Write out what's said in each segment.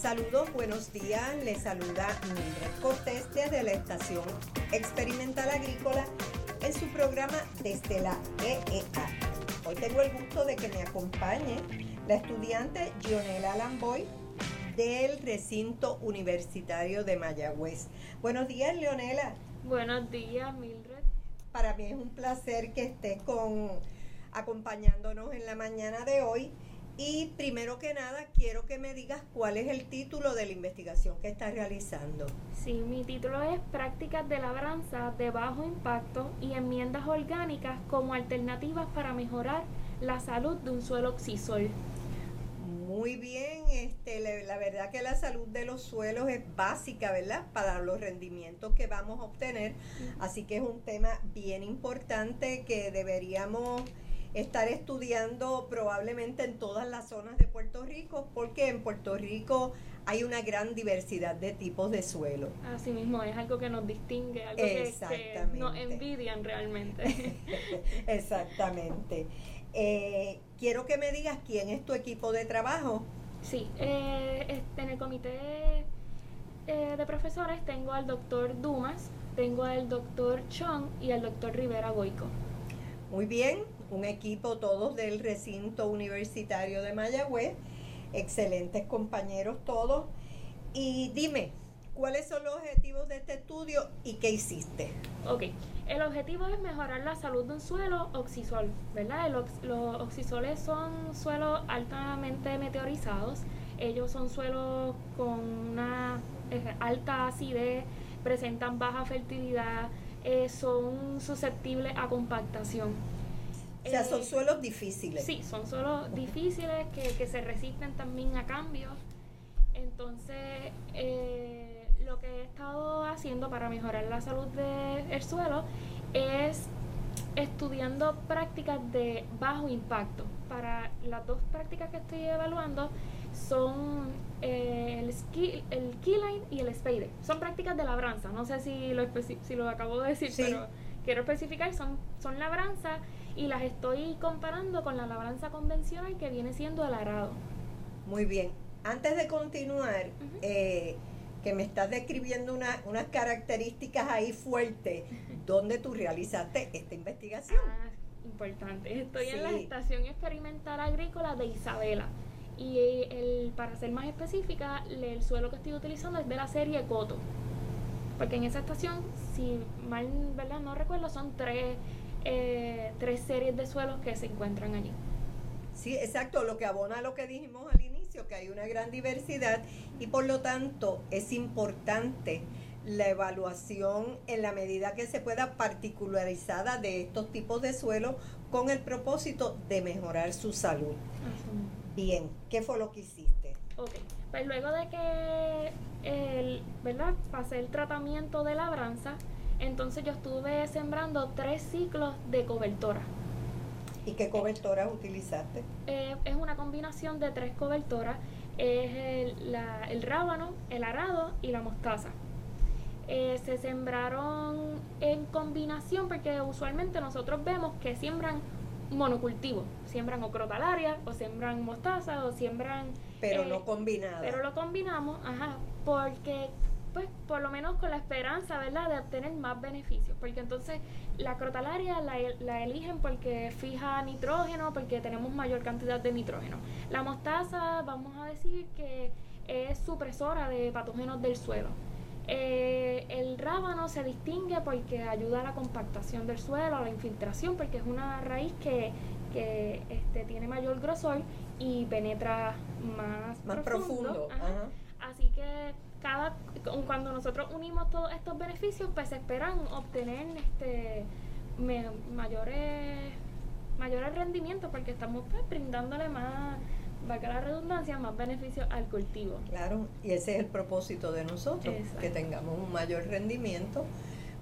Saludos, buenos días. Les saluda Mildred Cortés desde la Estación Experimental Agrícola en su programa Desde la EEA. Hoy tengo el gusto de que me acompañe la estudiante Gionela Lamboy del recinto universitario de Mayagüez. Buenos días, Leonela. Buenos días, Mildred. Para mí es un placer que estés con acompañándonos en la mañana de hoy y primero que nada, quiero que me digas cuál es el título de la investigación que estás realizando. Sí, mi título es Prácticas de labranza de bajo impacto y enmiendas orgánicas como alternativas para mejorar la salud de un suelo oxisol. Muy bien, este, la, verdad que la salud de los suelos es básica, ¿verdad? Para los rendimientos que vamos a obtener. Así que es un tema bien importante que deberíamos estar estudiando probablemente en todas las zonas de Puerto Rico, porque en Puerto Rico hay una gran diversidad de tipos de suelo. Así mismo, es algo que nos distingue, algo que, nos envidian realmente. Exactamente. Eh, quiero que me digas quién es tu equipo de trabajo. Sí, eh, este, en el comité eh, de profesores tengo al doctor Dumas, tengo al doctor Chong y al doctor Rivera Goico. Muy bien, un equipo todos del recinto universitario de Mayagüez, excelentes compañeros todos. Y dime, ¿cuáles son los objetivos de este estudio y qué hiciste? Ok, el objetivo es mejorar la salud de un suelo oxisol, ¿verdad? los oxisoles son suelos altamente meteorizados, ellos son suelos con una alta acidez, presentan baja fertilidad, eh, son susceptibles a compactación. O sea, son eh, suelos difíciles. Sí, son suelos difíciles que, se resisten también a cambios. Entonces, eh, lo que he estado haciendo para mejorar la salud del suelo es estudiando prácticas de bajo impacto. Para las dos prácticas que estoy evaluando son eh, el, ski, el keyline y el spade. Son prácticas de labranza. No sé si lo, si lo acabo de decir, pero quiero especificar, son, son labranza y las estoy comparando con la labranza convencional que viene siendo el arado. Muy bien. Antes de continuar, eh, que me estás describiendo una, unas características ahí fuertes, ¿dónde tú realizaste esta investigación? Ah, importante. Estoy en la Estación Experimental Agrícola de Isabela. Y el, para ser más específica, el suelo que estoy utilizando es de la serie Coto. Porque en esa estación, si mal ¿verdad? no recuerdo, son tres eh, tres series de suelos que se encuentran allí. Sí, exacto, lo que abona a lo que dijimos al inicio, que hay una gran diversidad y por lo tanto es importante la evaluación en la medida que se pueda particularizada de estos tipos de suelos con el propósito de mejorar su salud. Bien, ¿qué fue lo que hiciste? Ok, pues luego de que el, ¿verdad? pasé el tratamiento de labranza, entonces yo estuve sembrando tres ciclos de cobertora. ¿Y qué cobertoras utilizaste? Eh, es una combinación de tres cobertoras. Es el, rábano, el arado y la mostaza. Eh, se sembraron en combinación porque usualmente nosotros vemos que siembran monocultivo. Siembran o crotalaria, o siembran mostaza, o siembran... Pero no eh, combinado. Pero lo combinamos, ajá, porque pues por lo menos con la esperanza, ¿verdad?, de obtener más beneficios, porque entonces la crotalaria la, la, eligen porque fija nitrógeno, porque tenemos mayor cantidad de nitrógeno. La mostaza, vamos a decir que es supresora de patógenos del suelo. Eh, el rábano se distingue porque ayuda a la compactación del suelo, a la infiltración, porque es una raíz que, que este, tiene mayor grosor y penetra más, más profundo. Así que cada cuando nosotros unimos todos estos beneficios, pues se esperan obtener este mayores mayores rendimientos porque estamos pues, brindándole más valga la redundancia, más beneficios al cultivo. Claro, y ese es el propósito de nosotros, que tengamos un mayor rendimiento,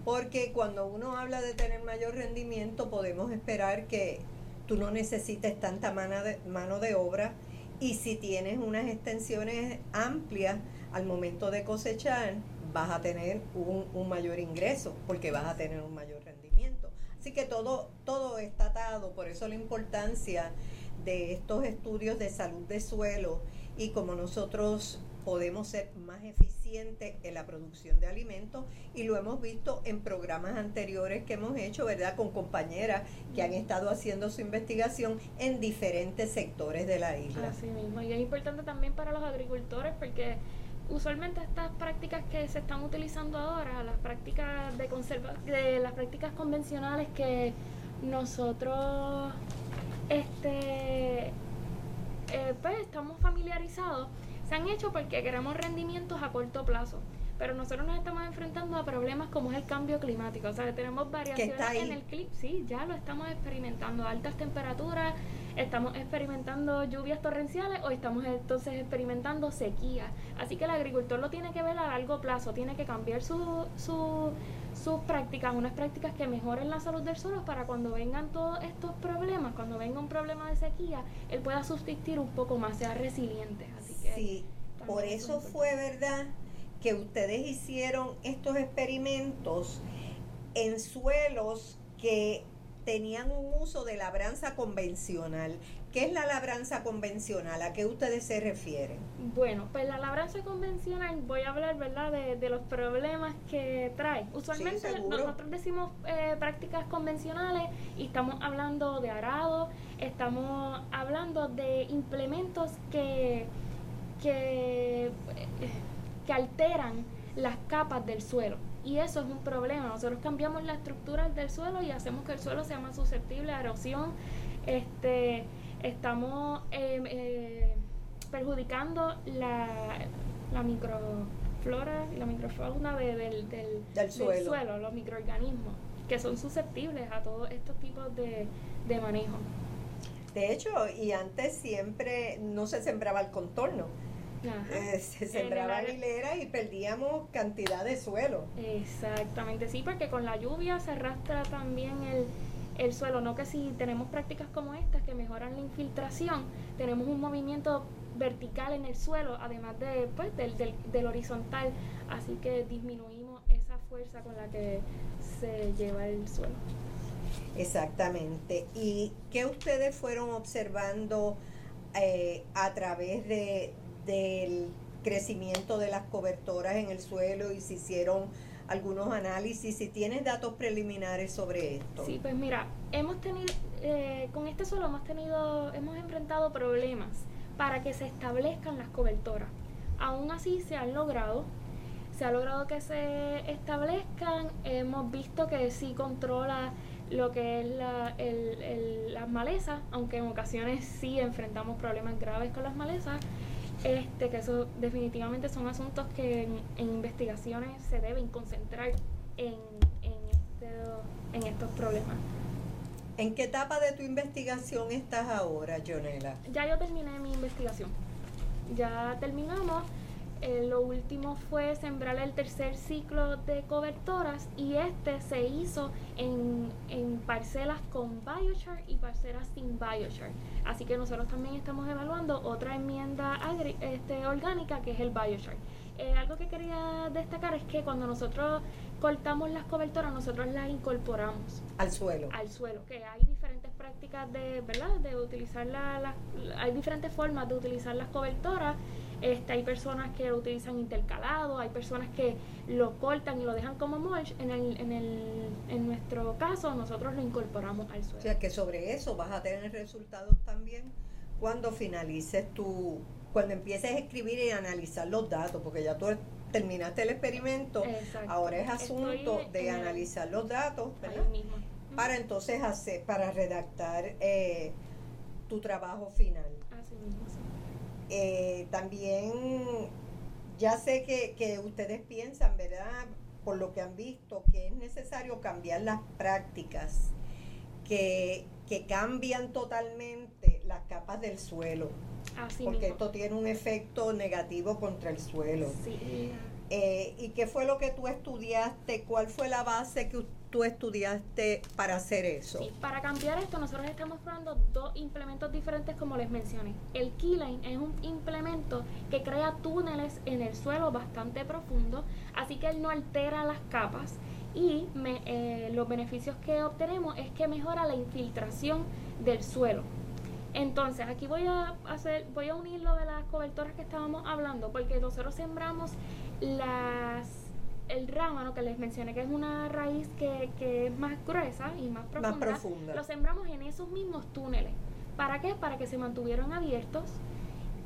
porque cuando uno habla de tener mayor rendimiento, podemos esperar que tú no necesites tanta mano de, mano de obra Y si tienes unas extensiones amplias al momento de cosechar, vas a tener un, un mayor ingreso porque vas a tener un mayor rendimiento. Así que todo, todo está atado, por eso la importancia de estos estudios de salud de suelo y como nosotros podemos ser más eficientes en la producción de alimentos y lo hemos visto en programas anteriores que hemos hecho, ¿verdad? Con compañeras que han estado haciendo su investigación en diferentes sectores de la isla. Así mismo, y es importante también para los agricultores porque usualmente estas prácticas que se están utilizando ahora, las prácticas de conserva de las prácticas convencionales que nosotros este eh, pues estamos familiarizados se han hecho porque queremos rendimientos a corto plazo. Pero nosotros nos estamos enfrentando a problemas como es el cambio climático. O sea, tenemos variaciones en el clima. Sí, ya lo estamos experimentando. Altas temperaturas, estamos experimentando lluvias torrenciales o estamos entonces experimentando sequía. Así que el agricultor lo tiene que ver a largo plazo, tiene que cambiar su, su, sus prácticas, unas prácticas que mejoren la salud del suelo para cuando vengan todos estos problemas, cuando venga un problema de sequía, él pueda subsistir un poco más, sea resiliente. Así que sí, por eso fue verdad que ustedes hicieron estos experimentos en suelos que tenían un uso de labranza convencional. ¿Qué es la labranza convencional? ¿A qué ustedes se refieren? Bueno, pues la labranza convencional, voy a hablar, ¿verdad?, de, los problemas que trae. Usualmente nosotros decimos eh, prácticas convencionales y estamos hablando de arado, estamos hablando de implementos que, que, que alteran las capas del suelo. Y eso es un problema. Nosotros cambiamos la estructura del suelo y hacemos que el suelo sea más susceptible a erosión. Este, estamos em, eh, perjudicando la, la microflora y la microfauna del, del, suelo. los microorganismos, que son susceptibles a todos estos tipos de, de manejo. De hecho, y antes siempre no se sembraba el contorno eh, se sembraba hilera y perdíamos cantidad de suelo. Exactamente, sí, porque con la lluvia se arrastra también el, el suelo, no que si tenemos prácticas como estas que mejoran la infiltración, tenemos un movimiento vertical en el suelo, además de, pues, del, del, del, horizontal, así que disminuimos esa fuerza con la que se lleva el suelo. Exactamente. ¿Y qué ustedes fueron observando eh, a través de, del crecimiento de las cobertoras en el suelo y se hicieron algunos análisis, si tienes datos preliminares sobre esto. Sí, pues mira, hemos tenido, eh, con este suelo hemos tenido, hemos enfrentado problemas para que se establezcan las cobertoras. Aún así se han logrado, se ha logrado que se establezcan, hemos visto que sí controla lo que es la, el, las malezas, aunque en ocasiones sí enfrentamos problemas graves con las malezas, este, que eso definitivamente son asuntos que en, investigaciones se deben concentrar en, en, este, en estos problemas. ¿En qué etapa de tu investigación estás ahora, Jonela? Ya yo terminé mi investigación. Ya terminamos. Eh, lo último fue sembrar el tercer ciclo de cobertoras y este se hizo en, en parcelas con biochar y parcelas sin biochar. Así que nosotros también estamos evaluando otra enmienda este, orgánica que es el biochar. Eh, algo que quería destacar es que cuando nosotros cortamos las cobertoras, nosotros las incorporamos. Al suelo. Al suelo, que hay diferentes prácticas de, ¿verdad? De utilizar la, hay diferentes formas de utilizar las cobertoras este, hay personas que lo utilizan intercalado, hay personas que lo cortan y lo dejan como mulch. En, el, en, el, en nuestro caso, nosotros lo incorporamos al suelo. O sea que sobre eso vas a tener resultados también cuando finalices tu, cuando empieces a escribir y analizar los datos, porque ya tú terminaste el experimento, ahora es asunto de analizar los datos, Para entonces hacer, para redactar eh, tu trabajo final. Así mismo, eh, también ya sé que, ustedes piensan, ¿verdad? Por lo que han visto, que es necesario cambiar las prácticas que, cambian totalmente las capas del suelo. porque esto tiene un efecto negativo contra el suelo. Eh, ¿Y qué fue lo que tú estudiaste? ¿Cuál fue la base que tú estudiaste para hacer eso? Para cambiar esto nosotros estamos probando dos implementos diferentes como les mencioné. El Keyline es un implemento que crea túneles en el suelo bastante profundo, así que él no altera las capas y eh, los beneficios que obtenemos es que mejora la infiltración del suelo. Entonces, aquí voy a hacer, voy a unir lo de las cobertoras que estábamos hablando, porque nosotros sembramos las el rámano que les mencioné, que es una raíz que, que es más gruesa y más profunda, más profunda, lo sembramos en esos mismos túneles. ¿Para qué? Para que se mantuvieran abiertos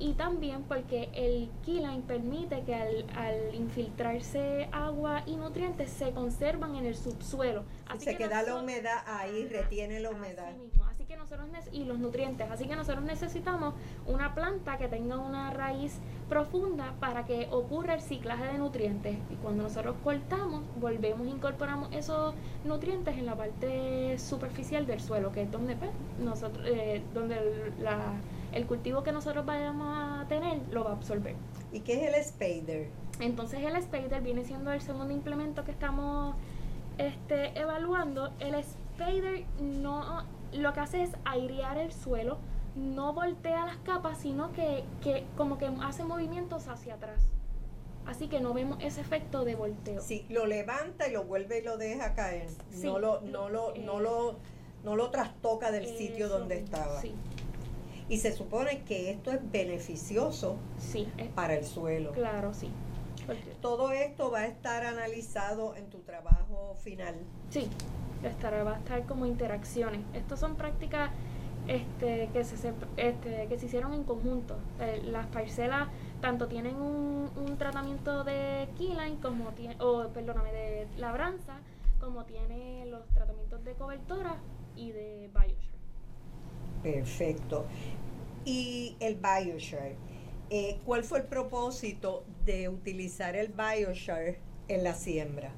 y también porque el keyline permite que al, infiltrarse agua y nutrientes se conservan en el subsuelo. Así se queda la humedad ahí, retiene la humedad. Así que nosotros y los nutrientes, así que nosotros necesitamos una planta que tenga una raíz profunda para que ocurra el ciclaje de nutrientes y cuando nosotros cortamos volvemos e incorporamos esos nutrientes en la parte superficial del suelo que es donde pues, nosotros eh, donde la el cultivo que nosotros vayamos a tener lo va a absorber. ¿Y qué es el spader? Entonces el spader viene siendo el segundo implemento que estamos este, evaluando. El spader no lo que hace es airear el suelo, no voltea las capas, sino que, que como que hace movimientos hacia atrás. Así que no vemos ese efecto de volteo. Sí, lo levanta y lo vuelve y lo deja caer. no lo, no lo, no eh, lo, no lo trastoca del sitio donde estaba. Sí. Y se supone que esto es beneficioso sí, para el suelo. Claro, sí. Todo esto va a estar analizado en tu trabajo final. Sí, estará, va a estar como interacciones. Estas son prácticas este, que, se, este, que se hicieron en conjunto. Eh, las parcelas tanto tienen un, un tratamiento de keyline como tiene, o perdóname, de labranza, como tiene los tratamientos de cobertura y de bioshare. Perfecto. Y el Bioshare. Eh, ¿Cuál fue el propósito de utilizar el Bioshare en la siembra?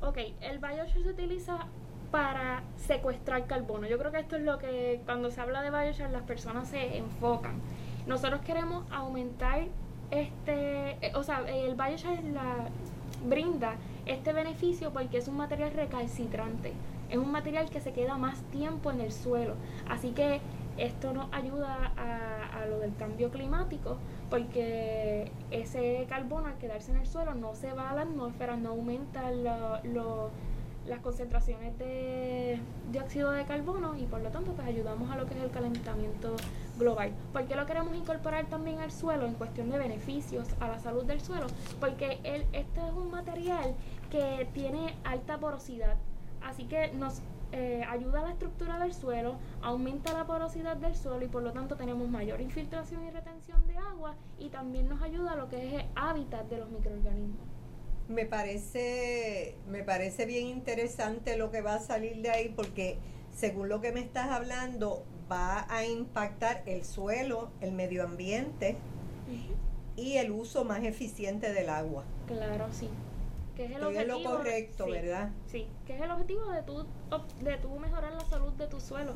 Ok, el Bioshare se utiliza para secuestrar carbono. Yo creo que esto es lo que cuando se habla de Bioshare las personas se enfocan. Nosotros queremos aumentar este, eh, o sea, el Bioshare la, brinda este beneficio porque es un material recalcitrante es un material que se queda más tiempo en el suelo. Así que esto nos ayuda a, lo del cambio climático porque ese carbono al quedarse en el suelo no se va a la atmósfera, no aumenta las concentraciones de dióxido de carbono y por lo tanto pues ayudamos a lo que es el calentamiento global. ¿Por qué lo queremos incorporar también al suelo en cuestión de beneficios a la salud del suelo? Porque el, este es un material que tiene alta porosidad Así que nos eh, ayuda a la estructura del suelo, aumenta la porosidad del suelo y por lo tanto tenemos mayor infiltración y retención de agua y también nos ayuda a lo que es el hábitat de los microorganismos. Me parece, me parece bien interesante lo que va a salir de ahí porque según lo que me estás hablando va a impactar el suelo, el medio ambiente y el uso más eficiente del agua. Claro, sí que es el objetivo. lo correcto, ¿verdad? Sí, que es el objetivo de tu, de tu mejorar la salud de tu suelo.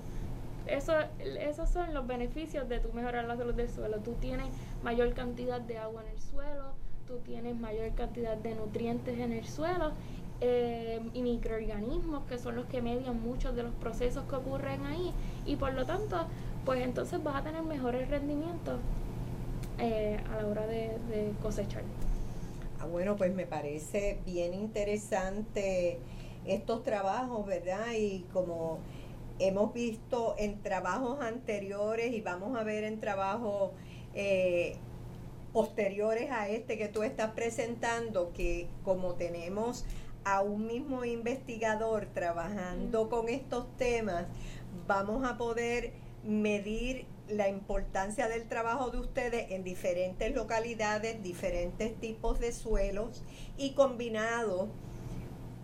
Eso, esos son los beneficios de tu mejorar la salud del suelo. Tú tienes mayor cantidad de agua en el suelo, tú tienes mayor cantidad de nutrientes en el suelo eh, y microorganismos que son los que median muchos de los procesos que ocurren ahí y por lo tanto, pues entonces vas a tener mejores rendimientos eh, a la hora de, de cosechar. Ah, bueno, pues me parece bien interesante estos trabajos, ¿verdad? Y como hemos visto en trabajos anteriores y vamos a ver en trabajos eh, posteriores a este que tú estás presentando, que como tenemos a un mismo investigador trabajando con estos temas, vamos a poder medir la importancia del trabajo de ustedes en diferentes localidades, diferentes tipos de suelos y combinado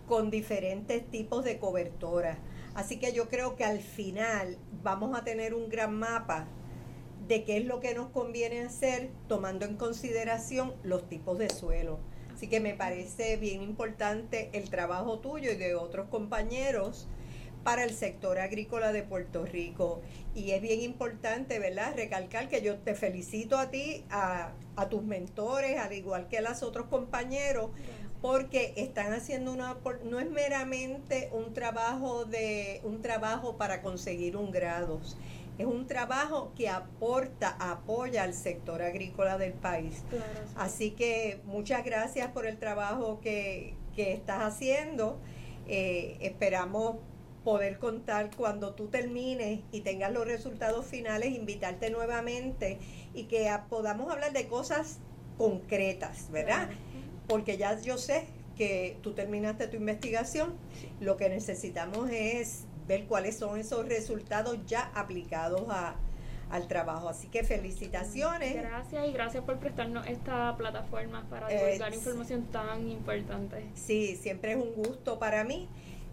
con diferentes tipos de cobertoras. Así que yo creo que al final vamos a tener un gran mapa de qué es lo que nos conviene hacer tomando en consideración los tipos de suelo. Así que me parece bien importante el trabajo tuyo y de otros compañeros para el sector agrícola de Puerto Rico. Y es bien importante, ¿verdad?, recalcar que yo te felicito a ti, a, a tus mentores, al igual que a los otros compañeros, porque están haciendo una no es meramente un trabajo de un trabajo para conseguir un grado es un trabajo que aporta, apoya al sector agrícola del país. Así que muchas gracias por el trabajo que, que estás haciendo. Eh, esperamos poder contar cuando tú termines y tengas los resultados finales, invitarte nuevamente y que podamos hablar de cosas concretas, ¿verdad? Porque ya yo sé que tú terminaste tu investigación, lo que necesitamos es ver cuáles son esos resultados ya aplicados a, al trabajo. Así que felicitaciones. Gracias y gracias por prestarnos esta plataforma para divulgar información tan importante. Sí, siempre es un gusto para mí.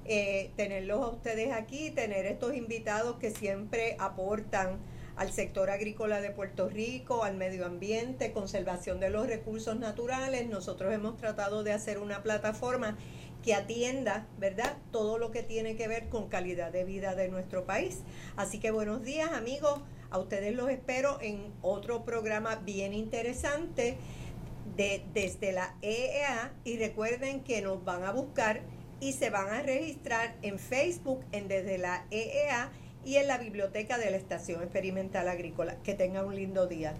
Eh, tenerlos a ustedes aquí, tener estos invitados que siempre aportan al sector agrícola de Puerto Rico, al medio ambiente, conservación de los recursos naturales. Nosotros hemos tratado de hacer una plataforma que atienda, ¿verdad? Todo lo que tiene que ver con calidad de vida de nuestro país. Así que buenos días amigos, a ustedes los espero en otro programa bien interesante de, desde la EEA y recuerden que nos van a buscar y se van a registrar en Facebook en desde la EEA y en la biblioteca de la Estación Experimental Agrícola. Que tengan un lindo día.